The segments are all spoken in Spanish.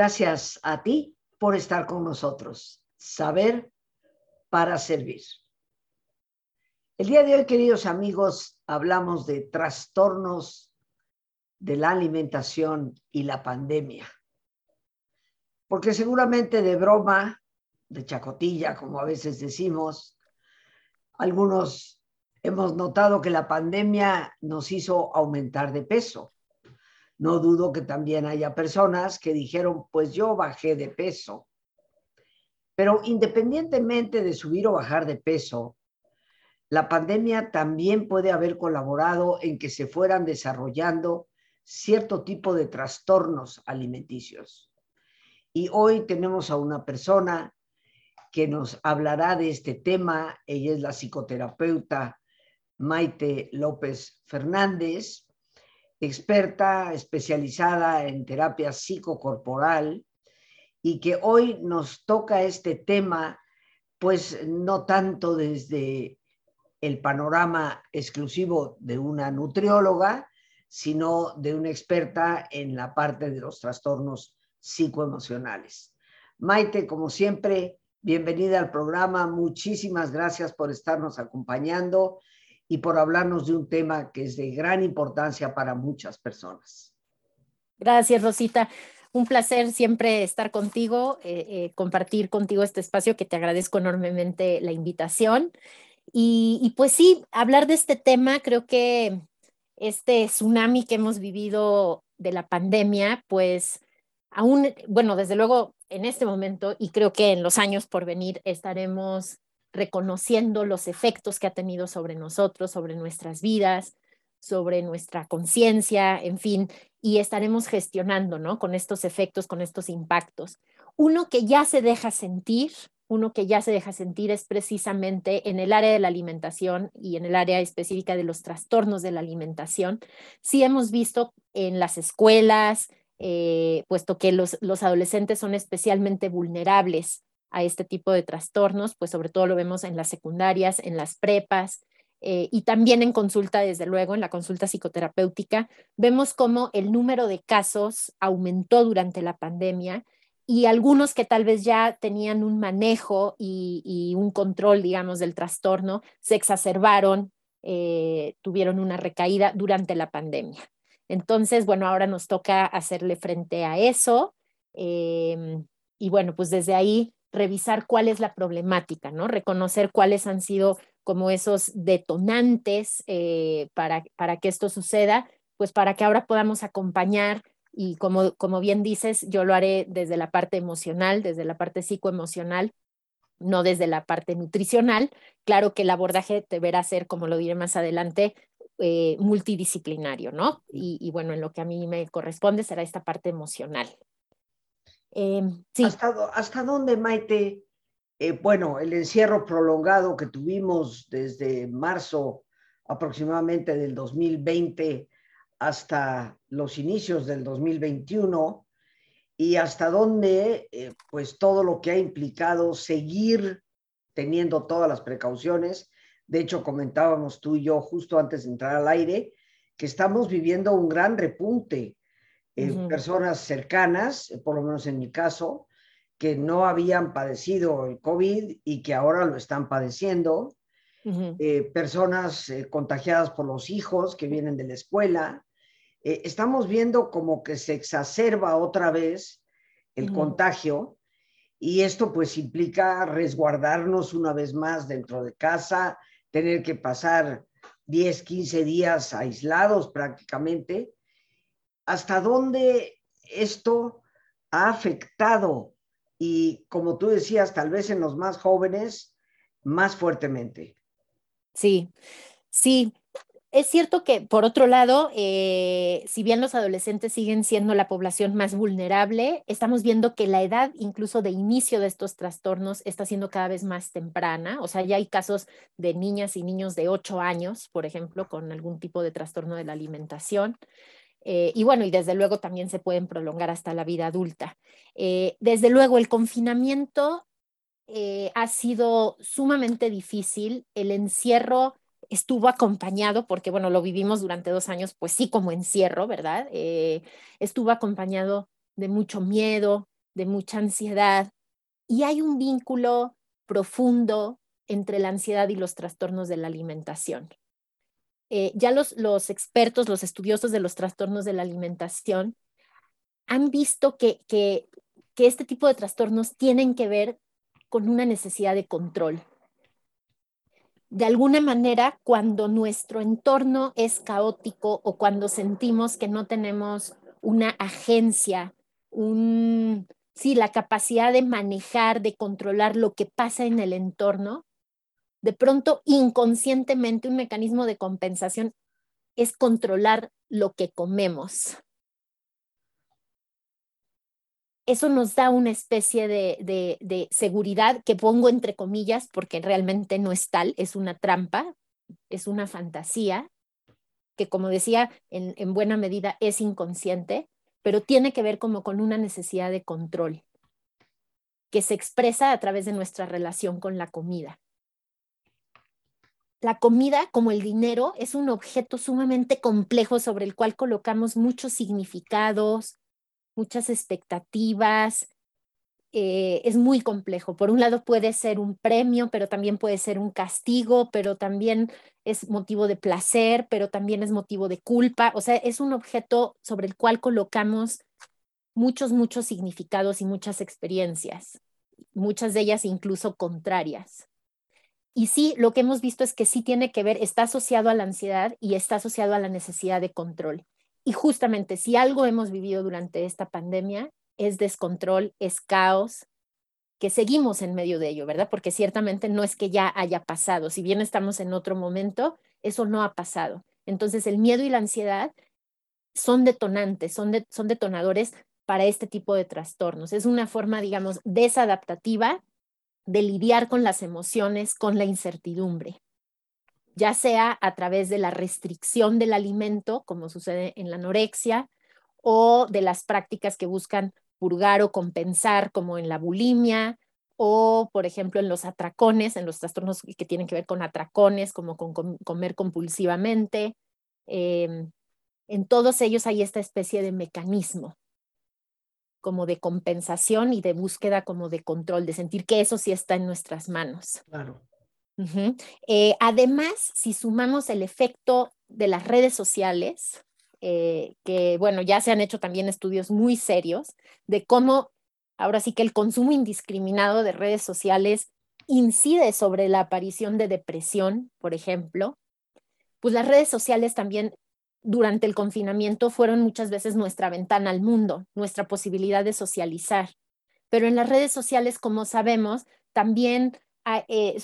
Gracias a ti por estar con nosotros. Saber para servir. El día de hoy, queridos amigos, hablamos de trastornos de la alimentación y la pandemia. Porque seguramente de broma, de chacotilla, como a veces decimos, algunos hemos notado que la pandemia nos hizo aumentar de peso. No dudo que también haya personas que dijeron, pues yo bajé de peso. Pero independientemente de subir o bajar de peso, la pandemia también puede haber colaborado en que se fueran desarrollando cierto tipo de trastornos alimenticios. Y hoy tenemos a una persona que nos hablará de este tema. Ella es la psicoterapeuta Maite López Fernández experta especializada en terapia psicocorporal y que hoy nos toca este tema, pues no tanto desde el panorama exclusivo de una nutrióloga, sino de una experta en la parte de los trastornos psicoemocionales. Maite, como siempre, bienvenida al programa. Muchísimas gracias por estarnos acompañando y por hablarnos de un tema que es de gran importancia para muchas personas. Gracias, Rosita. Un placer siempre estar contigo, eh, eh, compartir contigo este espacio que te agradezco enormemente la invitación. Y, y, pues sí, hablar de este tema, creo que este tsunami que hemos vivido de la pandemia, pues aún, bueno, desde luego en este momento y creo que en los años por venir estaremos reconociendo los efectos que ha tenido sobre nosotros, sobre nuestras vidas, sobre nuestra conciencia, en fin, y estaremos gestionando, ¿no? Con estos efectos, con estos impactos. Uno que ya se deja sentir, uno que ya se deja sentir es precisamente en el área de la alimentación y en el área específica de los trastornos de la alimentación. Sí hemos visto en las escuelas, eh, puesto que los, los adolescentes son especialmente vulnerables a este tipo de trastornos, pues sobre todo lo vemos en las secundarias, en las prepas eh, y también en consulta, desde luego, en la consulta psicoterapéutica, vemos cómo el número de casos aumentó durante la pandemia y algunos que tal vez ya tenían un manejo y, un control, digamos, del trastorno, se exacerbaron, eh, tuvieron una recaída durante la pandemia. Entonces, bueno, ahora nos toca hacerle frente a eso. Em, y bueno, pues desde ahí revisar cuál es la problemática, ¿no? Reconocer cuáles han sido como esos detonantes eh, para, para que esto suceda, pues para que ahora podamos acompañar y como, como bien dices, yo lo haré desde la parte emocional, desde la parte psicoemocional, no desde la parte nutricional. Claro que el abordaje deberá ser, como lo diré más adelante, eh, multidisciplinario, ¿no? Y, y, bueno, en lo que a mí me corresponde será esta parte emocional. Em, ¿Hasta, dónde, Maite? Eh, bueno, el encierro prolongado que tuvimos desde marzo aproximadamente del 2020 hasta los inicios del 2021 y hasta dónde, eh, pues todo lo que ha implicado seguir teniendo todas las precauciones. De hecho, comentábamos tú y yo justo antes de entrar al aire que estamos viviendo un gran repunte eh, personas cercanas, eh, por lo menos en mi caso, que no habían padecido el COVID y que ahora lo están padeciendo, eh, personas contagiadas por los hijos que vienen de la escuela. estamos viendo como que se exacerba otra vez el contagio y esto pues implica resguardarnos una vez más dentro de casa, tener que pasar 10, 15 días aislados prácticamente hasta dónde esto ha afectado y, como tú decías, tal vez en los más jóvenes, más fuertemente. Sí, sí. Es cierto que, por otro lado, eh, si bien los adolescentes siguen siendo la población más vulnerable, estamos viendo que la edad incluso de inicio de estos trastornos está siendo cada vez más temprana. O sea, ya hay casos de niñas y niños de 8 años, por ejemplo, con algún tipo de trastorno de la alimentación. Eh, y bueno, y desde luego también se pueden prolongar hasta la vida adulta. Eh, desde luego, el confinamiento eh, ha sido sumamente difícil. El encierro estuvo acompañado, porque bueno, lo vivimos durante dos años, pues sí, como encierro, ¿verdad? estuvo acompañado de mucho miedo, de mucha ansiedad. Y hay un vínculo profundo entre la ansiedad y los trastornos de la alimentación. Eh, ya los, los expertos, los estudiosos de los trastornos de la alimentación han visto que, que, que este tipo de trastornos tienen que ver con una necesidad de control. De alguna manera, cuando nuestro entorno es caótico o cuando sentimos que no tenemos una agencia, un, sí, la capacidad de manejar, de controlar lo que pasa en el entorno, de pronto inconscientemente un mecanismo de compensación es controlar lo que comemos. Eso nos da una especie de, de, seguridad que pongo entre comillas porque realmente no es tal, es una trampa, es una fantasía, que como decía, en, en buena medida es inconsciente, pero tiene que ver como con una necesidad de control que se expresa a través de nuestra relación con la comida la comida, como el dinero, es un objeto sumamente complejo sobre el cual colocamos muchos significados, muchas expectativas. Eh, es muy complejo. Por un lado puede ser un premio, pero también puede ser un castigo, pero también es motivo de placer, pero también es motivo de culpa. O sea, es un objeto sobre el cual colocamos muchos, muchos significados y muchas experiencias, muchas de ellas incluso contrarias. Y sí, lo que hemos visto es que sí tiene que ver, está asociado a la ansiedad y está asociado a la necesidad de control. Y justamente si algo hemos vivido durante esta pandemia es descontrol, es caos, que seguimos en medio de ello, ¿verdad? Porque ciertamente no es que ya haya pasado, si bien estamos en otro momento, eso no ha pasado. Entonces el miedo y la ansiedad son detonantes, son, son detonadores para este tipo de trastornos. Es una forma, digamos, desadaptativa de lidiar con las emociones, con la incertidumbre, ya sea a través de la restricción del alimento, como sucede en la anorexia, o de las prácticas que buscan purgar o compensar, como en la bulimia, o por ejemplo en los atracones, en los trastornos que tienen que ver con atracones, como con, comer compulsivamente. Em, en todos ellos hay esta especie de mecanismo como de compensación y de búsqueda como de control, de sentir que eso sí está en nuestras manos. Claro. Eh, además, si sumamos el efecto de las redes sociales, eh, que bueno, ya se han hecho también estudios muy serios de cómo ahora sí que el consumo indiscriminado de redes sociales incide sobre la aparición de depresión, por ejemplo, pues las redes sociales también durante el confinamiento fueron muchas veces nuestra ventana al mundo, nuestra posibilidad de socializar. Pero en las redes sociales, como sabemos, también ah, eh,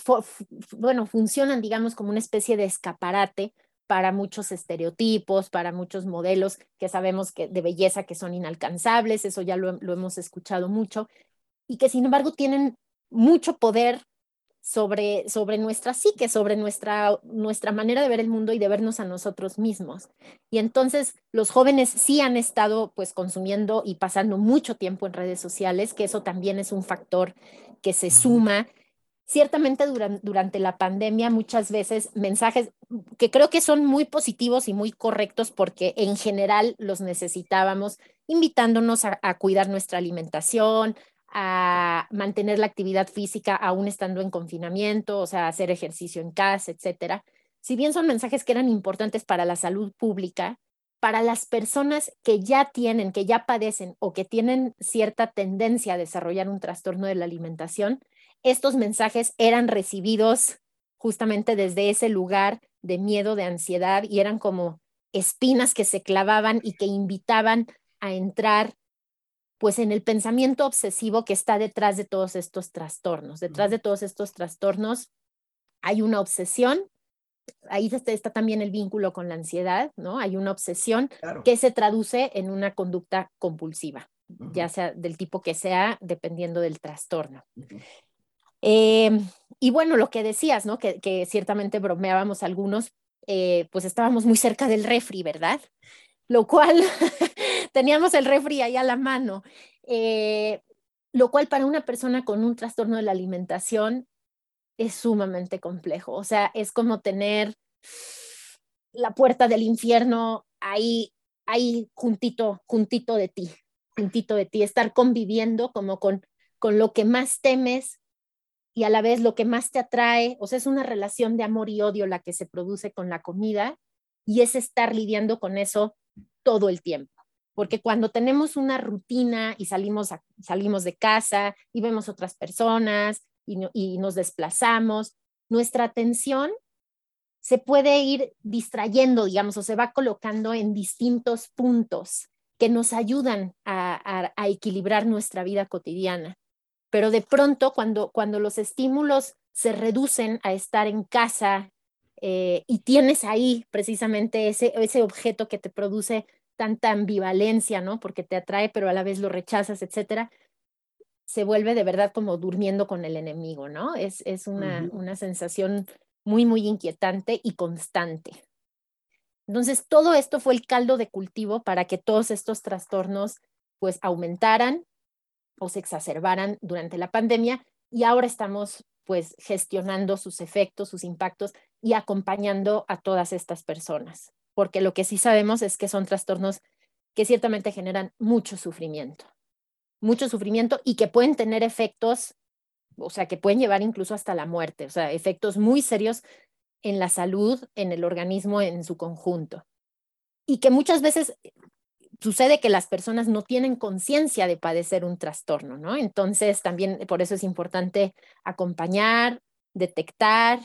bueno, funcionan, digamos, como una especie de escaparate para muchos estereotipos, para muchos modelos que sabemos que de belleza que son inalcanzables, eso ya lo, lo hemos escuchado mucho, y que sin embargo tienen mucho poder sobre, sobre nuestra psique, sobre nuestra, nuestra manera de ver el mundo y de vernos a nosotros mismos. Y entonces los jóvenes sí han estado pues consumiendo y pasando mucho tiempo en redes sociales, que eso también es un factor que se suma. Ciertamente durante, durante la pandemia muchas veces mensajes que creo que son muy positivos y muy correctos porque en general los necesitábamos, invitándonos a, a cuidar nuestra alimentación, a mantener la actividad física aún estando en confinamiento, o sea, hacer ejercicio en casa, etcétera. Si bien son mensajes que eran importantes para la salud pública, para las personas que ya tienen, que ya padecen o que tienen cierta tendencia a desarrollar un trastorno de la alimentación, estos mensajes eran recibidos justamente desde ese lugar de miedo, de ansiedad y eran como espinas que se clavaban y que invitaban a entrar pues en el pensamiento obsesivo que está detrás de todos estos trastornos. Detrás de todos estos trastornos hay una obsesión, ahí está, también el vínculo con la ansiedad, ¿no? Hay una obsesión que se traduce en una conducta compulsiva, ya sea del tipo que sea, dependiendo del trastorno. Em, y bueno, lo que decías, ¿no? Que, que ciertamente bromeábamos algunos, eh, pues estábamos muy cerca del refri, ¿verdad? Lo cual teníamos el refri ahí a la mano, eh, lo cual para una persona con un trastorno de la alimentación es sumamente complejo. O sea, es como tener la puerta del infierno ahí, ahí juntito, juntito de ti. puntito de ti, estar conviviendo como con, con lo que más temes y a la vez lo que más te atrae, o sea, es una relación de amor y odio la que se produce con la comida y es estar lidiando con eso todo el tiempo. Porque cuando tenemos una rutina y salimos, salimos de casa y vemos otras personas y, nos desplazamos, nuestra atención se puede ir distrayendo, digamos, o se va colocando en distintos puntos que nos ayudan a, equilibrar nuestra vida cotidiana. Pero de pronto, cuando, cuando los estímulos se reducen a estar en casa eh, y tienes ahí precisamente ese, ese objeto que te produce tanta ambivalencia, ¿no? Porque te atrae, pero a la vez lo rechazas, etcétera, se vuelve de verdad como durmiendo con el enemigo, ¿no? Es, es una, una sensación muy, muy inquietante y constante. Entonces, todo esto fue el caldo de cultivo para que todos estos trastornos pues aumentaran o se exacerbaran durante la pandemia y ahora estamos pues gestionando sus efectos, sus impactos y acompañando a todas estas personas, porque lo que sí sabemos es que son trastornos que ciertamente generan mucho sufrimiento, mucho sufrimiento y que pueden tener efectos, o sea, que pueden llevar incluso hasta la muerte, o sea, efectos muy serios en la salud, en el organismo en su conjunto. Y que muchas veces sucede que las personas no tienen conciencia de padecer un trastorno, ¿no? Entonces, también por eso es importante acompañar, detectar,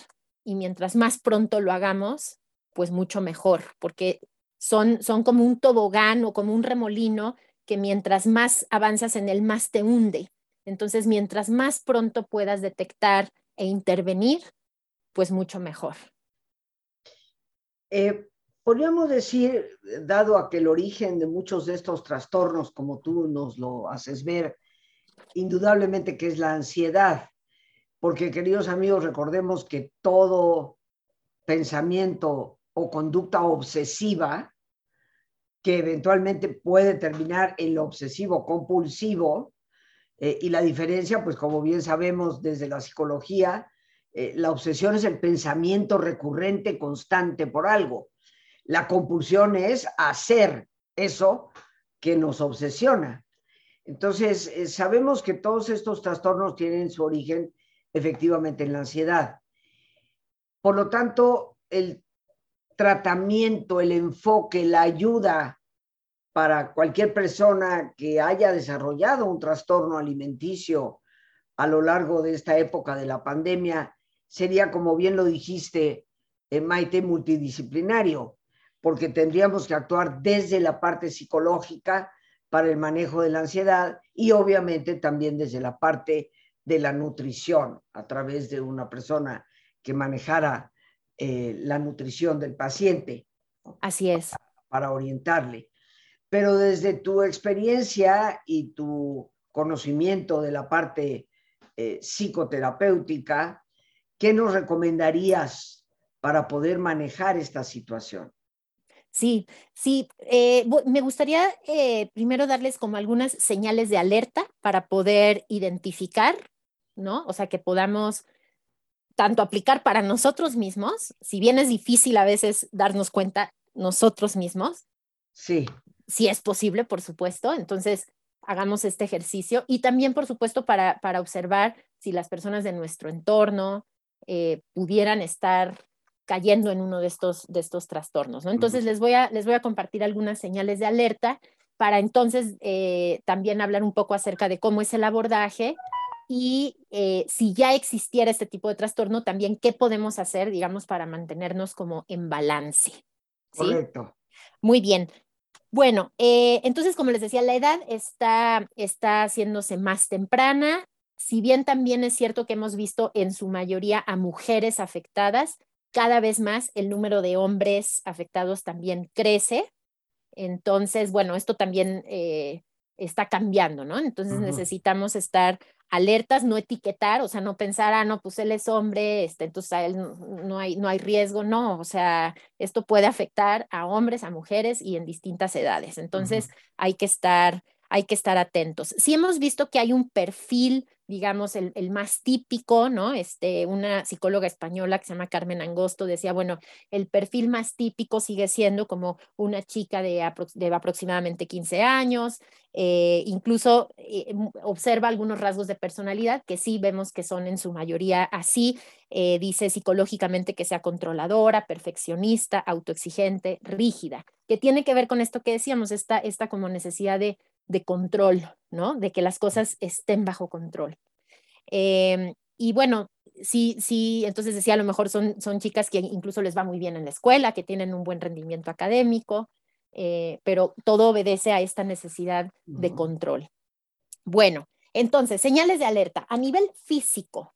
y mientras más pronto lo hagamos, pues mucho mejor, porque son, son como un tobogán o como un remolino que mientras más avanzas en él, más te hunde. Entonces, mientras más pronto puedas detectar e intervenir, pues mucho mejor. Eh, podríamos decir, dado a que el origen de muchos de estos trastornos, como tú nos lo haces ver, indudablemente que es la ansiedad, porque queridos amigos, recordemos que todo pensamiento o conducta obsesiva, que eventualmente puede terminar en lo obsesivo compulsivo, eh, y la diferencia, pues como bien sabemos desde la psicología, eh, la obsesión es el pensamiento recurrente, constante por algo. La compulsión es hacer eso que nos obsesiona. Entonces, eh, sabemos que todos estos trastornos tienen su origen efectivamente en la ansiedad. Por lo tanto, el tratamiento, el enfoque, la ayuda para cualquier persona que haya desarrollado un trastorno alimenticio a lo largo de esta época de la pandemia sería, como bien lo dijiste, eh, Maite, multidisciplinario, porque tendríamos que actuar desde la parte psicológica para el manejo de la ansiedad y obviamente también desde la parte de la nutrición, a través de una persona que manejara eh, la nutrición del paciente. Así es. Para, orientarle. Pero desde tu experiencia y tu conocimiento de la parte eh, psicoterapéutica, ¿qué nos recomendarías para poder manejar esta situación? Sí, sí, eh, me gustaría eh, primero darles como algunas señales de alerta para poder identificar, ¿no? O sea, que podamos tanto aplicar para nosotros mismos, si bien es difícil a veces darnos cuenta nosotros mismos. Sí. Si es posible, por supuesto. Entonces, hagamos este ejercicio y también, por supuesto, para, para observar si las personas de nuestro entorno, eh, pudieran estar cayendo en uno de estos, de estos trastornos. ¿no? Entonces, les, voy a, les voy a compartir algunas señales de alerta para entonces eh, también hablar un poco acerca de cómo es el abordaje y eh, si ya existiera este tipo de trastorno, también qué podemos hacer, digamos, para mantenernos como en balance. Correcto. Muy bien. Bueno, entonces, como les decía, la edad está, está haciéndose más temprana si bien también es cierto que hemos visto en su mayoría a mujeres afectadas, cada vez más el número de hombres afectados también crece. Entonces, bueno, esto también eh, está cambiando, ¿no? Entonces necesitamos estar alertas, no etiquetar, o sea, no pensar, ah, no, pues él es hombre, este, entonces a él no, hay, no hay riesgo, no, o sea, esto puede afectar a hombres, a mujeres y en distintas edades. Entonces, hay que estar hay que estar atentos. Si hemos visto que hay un perfil digamos, el, más típico, ¿no? Este, una psicóloga española que se llama Carmen Angosto decía, bueno, el perfil más típico sigue siendo como una chica de, aproximadamente 15 años, eh, incluso eh, observa algunos rasgos de personalidad que sí vemos que son en su mayoría así, eh, dice psicológicamente que sea controladora, perfeccionista, autoexigente, rígida, que tiene que ver con esto que decíamos, esta, esta como necesidad de de control, ¿no? De que las cosas estén bajo control. Em, y bueno, sí, sí, entonces decía, a lo mejor son, son chicas que incluso les va muy bien en la escuela, que tienen un buen rendimiento académico, eh, pero todo obedece a esta necesidad de control. Bueno, entonces, señales de alerta. A nivel físico,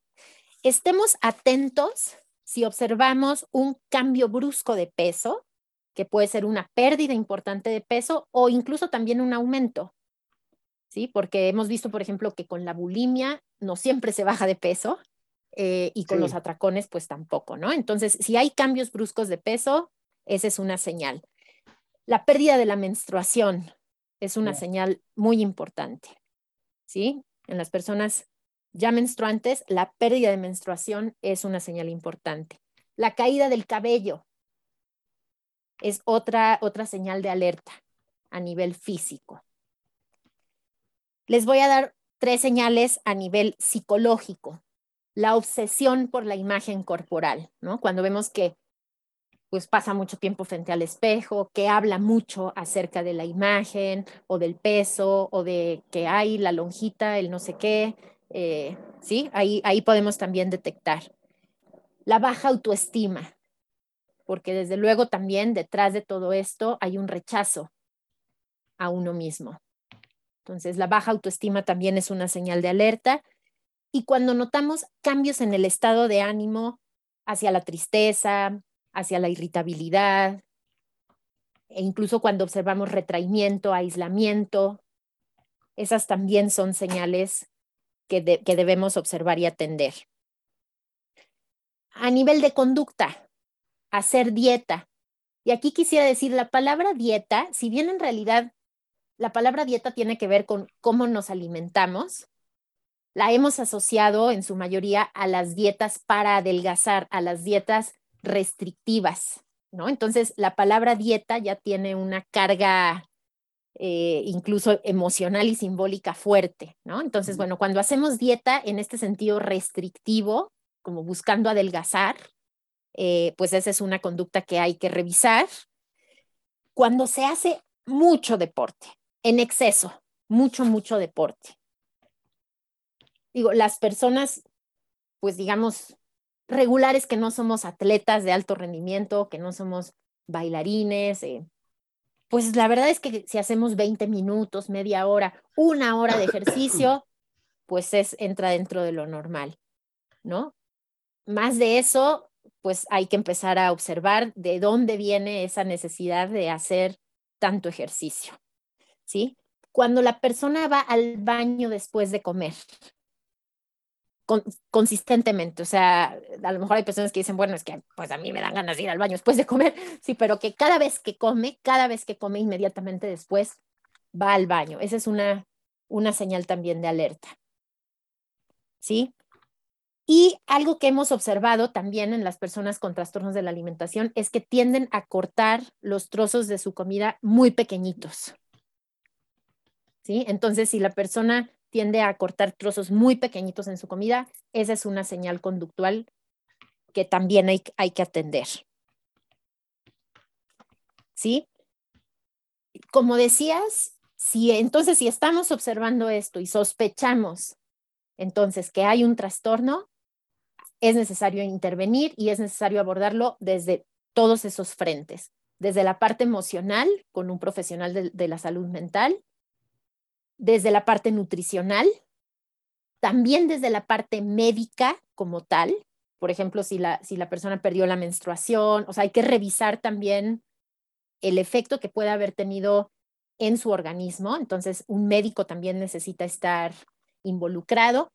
estemos atentos si observamos un cambio brusco de peso, que puede ser una pérdida importante de peso o incluso también un aumento. ¿Sí? Porque hemos visto, por ejemplo, que con la bulimia no siempre se baja de peso eh, y con los atracones, pues tampoco, ¿no? Entonces, si hay cambios bruscos de peso, esa es una señal. La pérdida de la menstruación es una señal muy importante, ¿sí? En las personas ya menstruantes, la pérdida de menstruación es una señal importante. La caída del cabello es otra, otra señal de alerta a nivel físico. Les voy a dar tres señales a nivel psicológico. La obsesión por la imagen corporal, ¿no? Cuando vemos que pues pasa mucho tiempo frente al espejo, que habla mucho acerca de la imagen o del peso o de que hay la lonjita, el no sé qué, eh, ¿sí? Ahí, ahí podemos también detectar. La baja autoestima, porque desde luego también detrás de todo esto hay un rechazo a uno mismo. Entonces, la baja autoestima también es una señal de alerta. Y cuando notamos cambios en el estado de ánimo hacia la tristeza, hacia la irritabilidad, e incluso cuando observamos retraimiento, aislamiento, esas también son señales que, que debemos observar y atender. A nivel de conducta, hacer dieta. Y aquí quisiera decir, la palabra dieta, si bien en realidad la palabra dieta tiene que ver con cómo nos alimentamos. La hemos asociado en su mayoría a las dietas para adelgazar, a las dietas restrictivas, ¿no? Entonces, la palabra dieta ya tiene una carga eh, incluso emocional y simbólica fuerte, ¿no? Entonces, bueno, cuando hacemos dieta en este sentido restrictivo, como buscando adelgazar, eh, pues esa es una conducta que hay que revisar. Cuando se hace mucho deporte, en exceso, mucho, mucho deporte. Digo, las personas, pues digamos, regulares que no somos atletas de alto rendimiento, que no somos bailarines, eh, pues la verdad es que si hacemos 20 minutos, media hora, una hora de ejercicio, pues es, entra dentro de lo normal, ¿no? Más de eso, pues hay que empezar a observar de dónde viene esa necesidad de hacer tanto ejercicio. ¿Sí? Cuando la persona va al baño después de comer, consistentemente, o sea, a lo mejor hay personas que dicen, bueno, es que pues a mí me dan ganas de ir al baño después de comer, sí, pero que cada vez que come, cada vez que come inmediatamente después va al baño. Esa es una, una señal también de alerta. ¿Sí? Y algo que hemos observado también en las personas con trastornos de la alimentación es que tienden a cortar los trozos de su comida muy pequeñitos. Entonces, si la persona tiende a cortar trozos muy pequeñitos en su comida, esa es una señal conductual que también hay, hay que atender. ¿Sí? Como decías, si entonces si estamos observando esto y sospechamos entonces que hay un trastorno, es necesario intervenir y es necesario abordarlo desde todos esos frentes, desde la parte emocional con un profesional de la salud mental, desde la parte nutricional, también desde la parte médica como tal. Por ejemplo, si la, si la persona perdió la menstruación, o sea, hay que revisar también el efecto que puede haber tenido en su organismo. Entonces, un médico también necesita estar involucrado.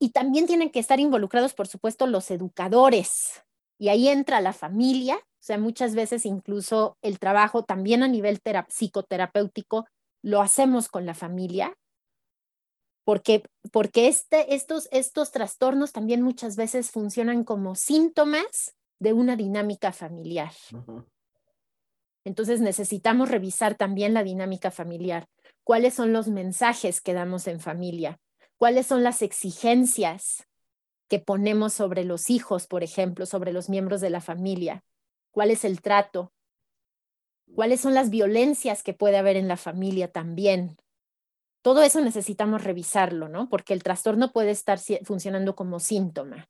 Y también tienen que estar involucrados, por supuesto, los educadores. Y ahí entra la familia, o sea, muchas veces incluso el trabajo también a nivel psicoterapéutico lo hacemos con la familia, porque, porque este, estos, estos trastornos también muchas veces funcionan como síntomas de una dinámica familiar. Entonces necesitamos revisar también la dinámica familiar. ¿Cuáles son los mensajes que damos en familia? ¿Cuáles son las exigencias que ponemos sobre los hijos, por ejemplo, sobre los miembros de la familia? ¿Cuál es el trato? ¿Cuáles son las violencias que puede haber en la familia también? Todo eso necesitamos revisarlo, ¿no? Porque el trastorno puede estar funcionando como síntoma.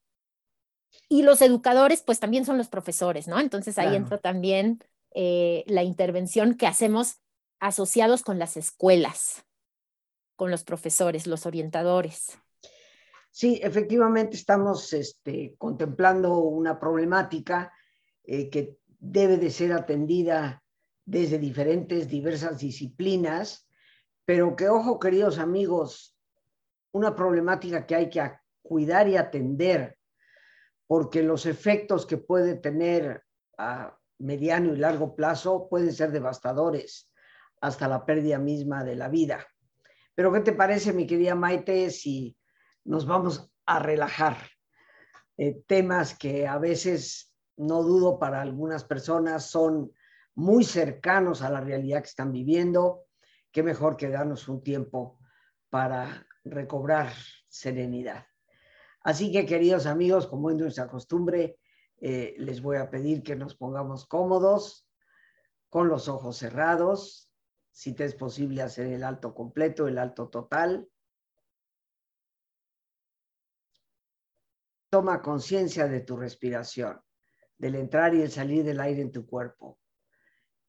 Y los educadores, pues también son los profesores, ¿no? Entonces ahí entra también eh, la intervención que hacemos asociados con las escuelas, con los profesores, los orientadores. Sí, efectivamente estamos este, contemplando una problemática eh, que debe de ser atendida desde diferentes, diversas disciplinas pero que ojo, queridos amigos, una problemática que hay que cuidar y atender, porque los efectos que puede tener a mediano y largo plazo pueden ser devastadores, hasta la pérdida misma de la vida. Pero ¿qué te parece, mi querida Maite, si nos vamos a relajar? Eh, temas que a veces, no dudo, para algunas personas son muy cercanos a la realidad que están viviendo qué mejor que darnos un tiempo para recobrar serenidad. Así que, queridos amigos, como es nuestra costumbre, eh, les voy a pedir que nos pongamos cómodos, con los ojos cerrados, si te es posible hacer el alto completo, el alto total. Toma conciencia de tu respiración, del entrar y el salir del aire en tu cuerpo.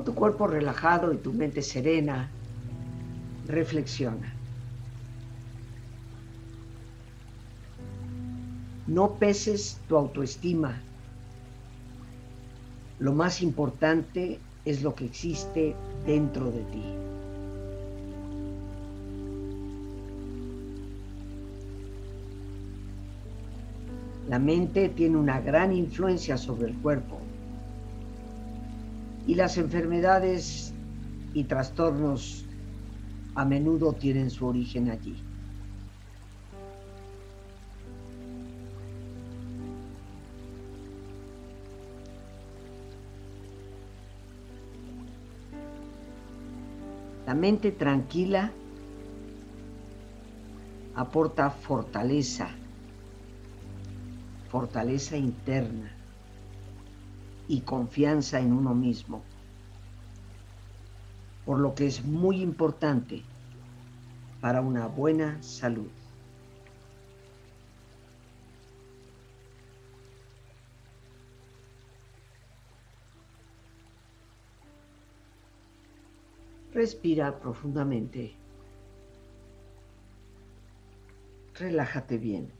Con tu cuerpo relajado y tu mente serena, reflexiona. No peses tu autoestima. Lo más importante es lo que existe dentro de ti. La mente tiene una gran influencia sobre el cuerpo y las enfermedades y trastornos a menudo tienen su origen allí. La mente tranquila aporta fortaleza, fortaleza interna y confianza en uno mismo. Por lo que es muy importante para una buena salud. Respira profundamente. Relájate bien.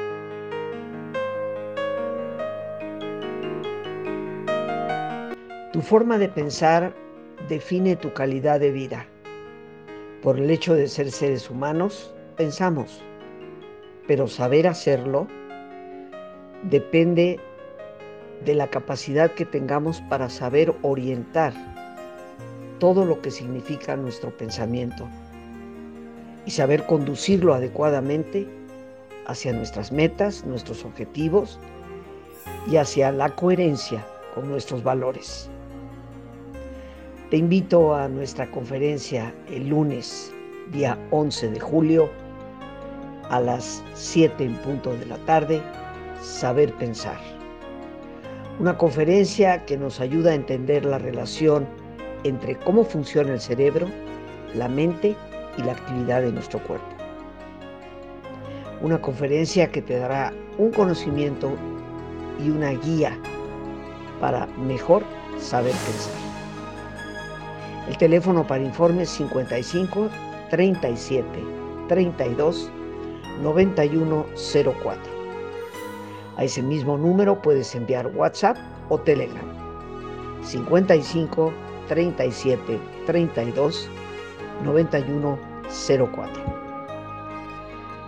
Tu forma de pensar define tu calidad de vida. Por el hecho de ser seres humanos, pensamos, pero saber hacerlo depende de la capacidad que tengamos para saber orientar todo lo que significa nuestro pensamiento y saber conducirlo adecuadamente hacia nuestras metas, nuestros objetivos y hacia la coherencia con nuestros valores. Te invito a nuestra conferencia el lunes, día 11 de julio, a las 7 en punto de la tarde, Saber Pensar. Una conferencia que nos ayuda a entender la relación entre cómo funciona el cerebro, la mente y la actividad de nuestro cuerpo. Una conferencia que te dará un conocimiento y una guía para mejor saber pensar. El teléfono para informes 55 37 32 9104. A ese mismo número puedes enviar WhatsApp o Telegram. 55 37 32 9104.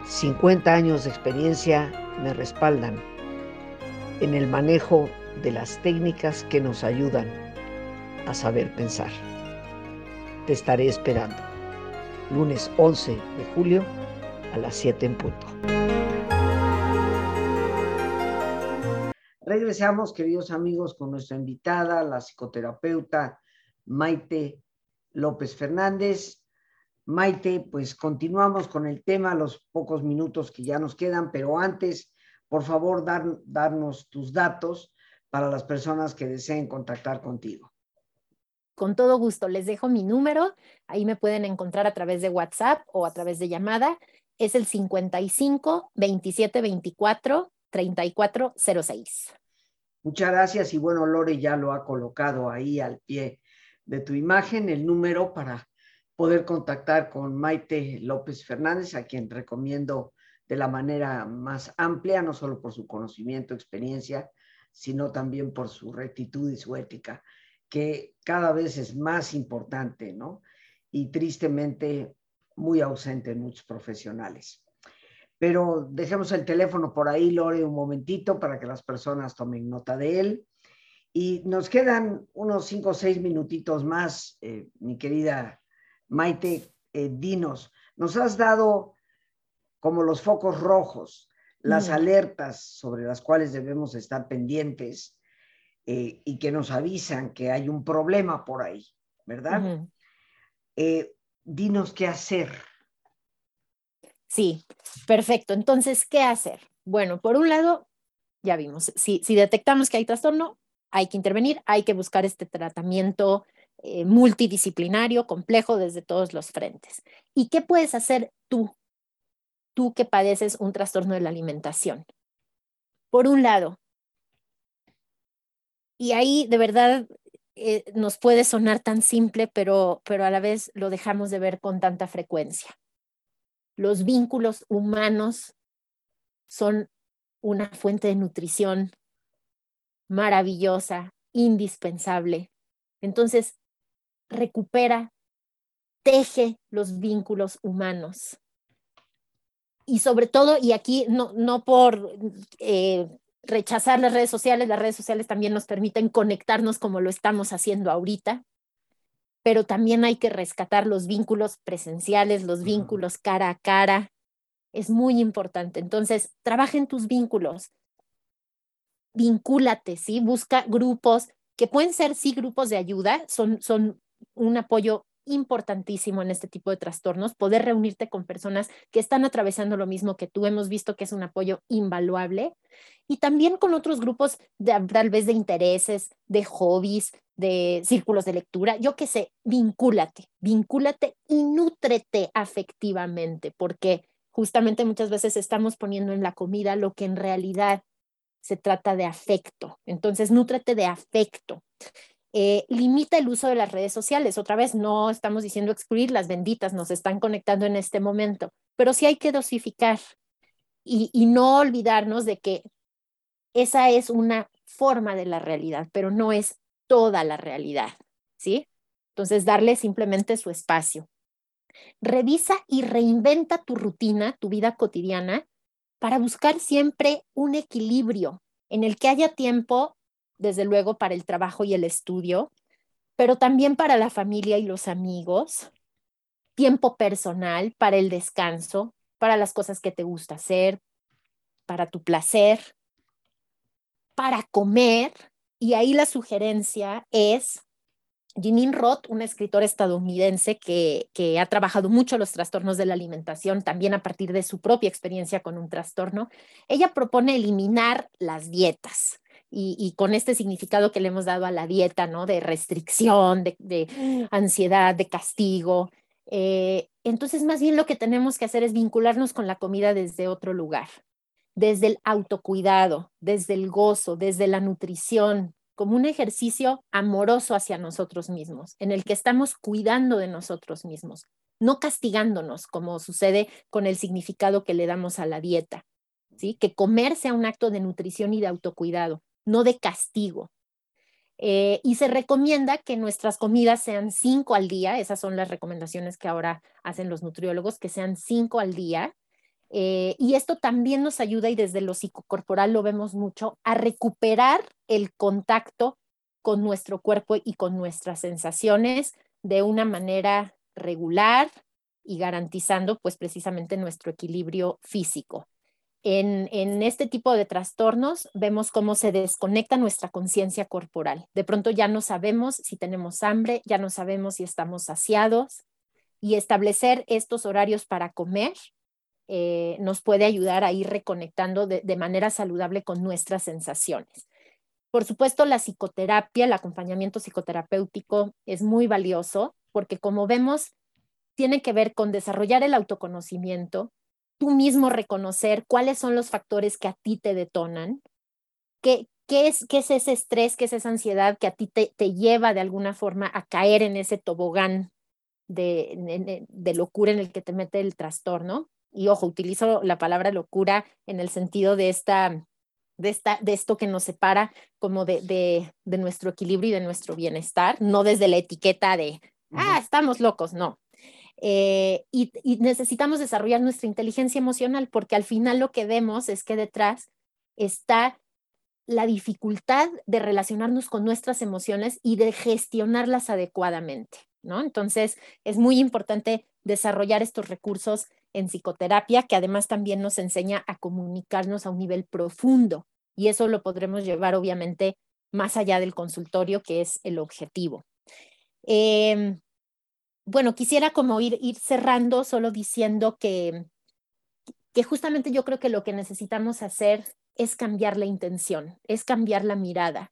50 años de experiencia me respaldan en el manejo de las técnicas que nos ayudan a saber pensar. Te estaré esperando. Lunes 11 de julio a las 7 en punto. Regresamos, queridos amigos, con nuestra invitada, la psicoterapeuta Maite López Fernández. Maite, pues continuamos con el tema, los pocos minutos que ya nos quedan, pero antes, por favor, dar, darnos tus datos para las personas que deseen contactar contigo. Con todo gusto, les dejo mi número, ahí me pueden encontrar a través de WhatsApp o a través de llamada, es el 55 27 24 3406. Muchas gracias y bueno, Lore ya lo ha colocado ahí al pie de tu imagen, el número para poder contactar con Maite López Fernández, a quien recomiendo de la manera más amplia, no solo por su conocimiento, experiencia, sino también por su rectitud y su ética, que cada vez es más importante, ¿no? Y tristemente muy ausente en muchos profesionales. Pero dejemos el teléfono por ahí, Lore, un momentito para que las personas tomen nota de él. Y nos quedan unos cinco o seis minutitos más, eh, mi querida Maite, eh, dinos, nos has dado como los focos rojos, las alertas sobre las cuales debemos estar pendientes eh, y que nos avisan que hay un problema por ahí, ¿verdad? Eh, dinos qué hacer. Sí, perfecto. Entonces, ¿qué hacer? Bueno, por un lado, ya vimos, si, si detectamos que hay trastorno, hay que intervenir, hay que buscar este tratamiento eh, multidisciplinario, complejo desde todos los frentes. ¿Y qué puedes hacer tú? Tú que padeces un trastorno de la alimentación. Por un lado, y ahí de verdad eh, nos puede sonar tan simple, pero, pero a la vez lo dejamos de ver con tanta frecuencia. Los vínculos humanos son una fuente de nutrición maravillosa, indispensable. Entonces, recupera, teje los vínculos humanos. Y sobre todo, y aquí no, no por eh, rechazar las redes sociales, las redes sociales también nos permiten conectarnos como lo estamos haciendo ahorita, pero también hay que rescatar los vínculos presenciales, los vínculos cara a cara. Es muy importante. Entonces, trabaja en tus vínculos. Vincúlate, ¿sí? Busca grupos que pueden ser, sí, grupos de ayuda, son, son un apoyo importantísimo en este tipo de trastornos, poder reunirte con personas que están atravesando lo mismo que tú. Hemos visto que es un apoyo invaluable. Y también con otros grupos de, tal vez de intereses, de hobbies, de círculos de lectura. Yo qué sé, vincúlate, vincúlate y nútrete afectivamente, porque justamente muchas veces estamos poniendo en la comida lo que en realidad se trata de afecto. Entonces, nútrete de afecto. Eh, limita el uso de las redes sociales. Otra vez, no estamos diciendo excluir las benditas, nos están conectando en este momento, pero sí hay que dosificar y, y no olvidarnos de que esa es una forma de la realidad, pero no es toda la realidad, ¿sí? Entonces, darle simplemente su espacio. Revisa y reinventa tu rutina, tu vida cotidiana, para buscar siempre un equilibrio en el que haya tiempo desde luego para el trabajo y el estudio, pero también para la familia y los amigos, tiempo personal para el descanso, para las cosas que te gusta hacer, para tu placer, para comer y ahí la sugerencia es Jeanine Roth, una escritora estadounidense que, que, ha trabajado mucho los trastornos de la alimentación, también a partir de su propia experiencia con un trastorno, ella propone eliminar las dietas. Y, con este significado que le hemos dado a la dieta, ¿no? De restricción, de, ansiedad, de castigo. Eh, entonces, más bien lo que tenemos que hacer es vincularnos con la comida desde otro lugar, desde el autocuidado, desde el gozo, desde la nutrición, como un ejercicio amoroso hacia nosotros mismos, en el que estamos cuidando de nosotros mismos, no castigándonos, como sucede con el significado que le damos a la dieta. ¿sí? Que comer sea un acto de nutrición y de autocuidado, no de castigo. Eh, y se recomienda que nuestras comidas sean cinco al día, esas son las recomendaciones que ahora hacen los nutriólogos, que sean cinco al día, eh, y esto también nos ayuda, y desde lo psicocorporal lo vemos mucho, a recuperar el contacto con nuestro cuerpo y con nuestras sensaciones de una manera regular y garantizando pues precisamente nuestro equilibrio físico. En, este tipo de trastornos vemos cómo se desconecta nuestra conciencia corporal. De pronto ya no sabemos si tenemos hambre, ya no sabemos si estamos saciados y establecer estos horarios para comer eh, nos puede ayudar a ir reconectando de, manera saludable con nuestras sensaciones. Por supuesto, la psicoterapia, el acompañamiento psicoterapéutico es muy valioso porque como vemos, tiene que ver con desarrollar el autoconocimiento, tú mismo reconocer cuáles son los factores que a ti te detonan, qué, qué, es, qué es ese estrés, qué es esa ansiedad que a ti te, te lleva de alguna forma a caer en ese tobogán de, de, locura en el que te mete el trastorno y ojo, utilizo la palabra locura en el sentido de esta, de esta, de esto que nos separa como de, de, nuestro equilibrio y de nuestro bienestar, no desde la etiqueta de, ah, estamos locos, no. Eh, y, necesitamos desarrollar nuestra inteligencia emocional porque al final lo que vemos es que detrás está la dificultad de relacionarnos con nuestras emociones y de gestionarlas adecuadamente, ¿no? Entonces, es muy importante desarrollar estos recursos en psicoterapia, que además también nos enseña a comunicarnos a un nivel profundo. Y eso lo podremos llevar, obviamente, más allá del consultorio, que es el objetivo. Em, bueno, quisiera como ir, cerrando solo diciendo que, que justamente yo creo que lo que necesitamos hacer es cambiar la intención, es cambiar la mirada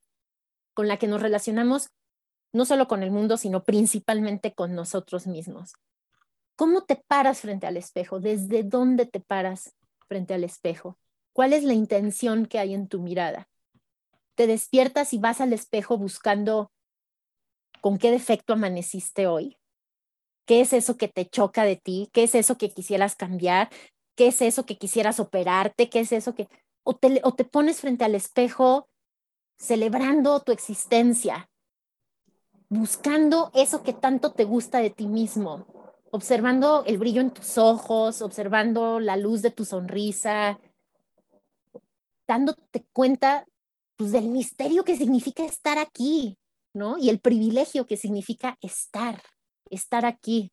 con la que nos relacionamos no solo con el mundo, sino principalmente con nosotros mismos. ¿Cómo te paras frente al espejo? ¿Desde dónde te paras frente al espejo? ¿Cuál es la intención que hay en tu mirada? ¿Te despiertas y vas al espejo buscando con qué defecto amaneciste hoy? ¿Qué es eso que te choca de ti? ¿Qué es eso que quisieras cambiar? ¿Qué es eso que quisieras operarte? ¿Qué es eso que... O te, o te pones frente al espejo celebrando tu existencia, buscando eso que tanto te gusta de ti mismo, observando el brillo en tus ojos, observando la luz de tu sonrisa, dándote cuenta pues, del misterio que significa estar aquí, ¿no? Y el privilegio que significa estar, estar aquí.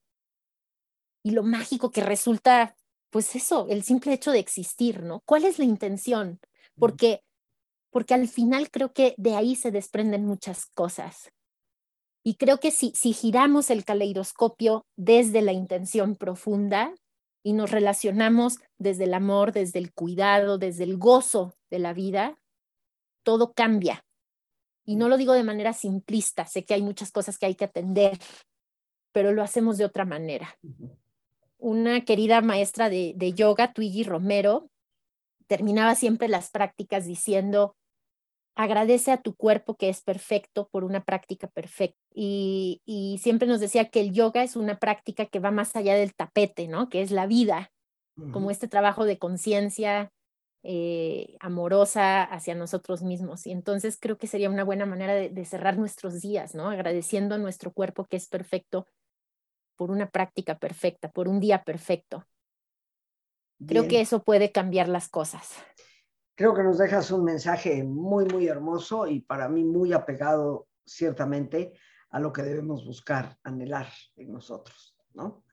Y lo mágico que resulta, pues eso, el simple hecho de existir, ¿no? ¿Cuál es la intención? Porque, porque al final creo que de ahí se desprenden muchas cosas. Y creo que si, si giramos el caleidoscopio desde la intención profunda y nos relacionamos desde el amor, desde el cuidado, desde el gozo de la vida, todo cambia. Y no lo digo de manera simplista, sé que hay muchas cosas que hay que atender, pero lo hacemos de otra manera. Una querida maestra de, de yoga, Twiggy Romero, terminaba siempre las prácticas diciendo, agradece a tu cuerpo que es perfecto por una práctica perfecta. Y, siempre nos decía que el yoga es una práctica que va más allá del tapete, ¿no? Que es la vida, como este trabajo de conciencia eh, amorosa hacia nosotros mismos. Y entonces creo que sería una buena manera de, cerrar nuestros días, ¿no? Agradeciendo a nuestro cuerpo que es perfecto por una práctica perfecta, por un día perfecto. Creo que eso puede cambiar las cosas. Creo que nos dejas un mensaje muy, muy hermoso y para mí muy apegado ciertamente a lo que debemos buscar, anhelar en nosotros, ¿no?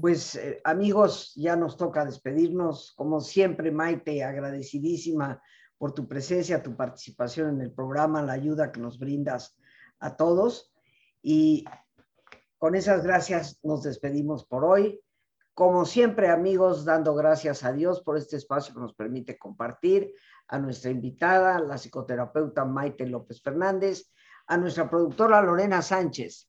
Pues eh, amigos, ya nos toca despedirnos. Como siempre, Maite, agradecidísima por tu presencia, tu participación en el programa, la ayuda que nos brindas a todos. Y con esas gracias nos despedimos por hoy. Como siempre, amigos, dando gracias a Dios por este espacio que nos permite compartir, a nuestra invitada, la psicoterapeuta Maite López Fernández, a nuestra productora Lorena Sánchez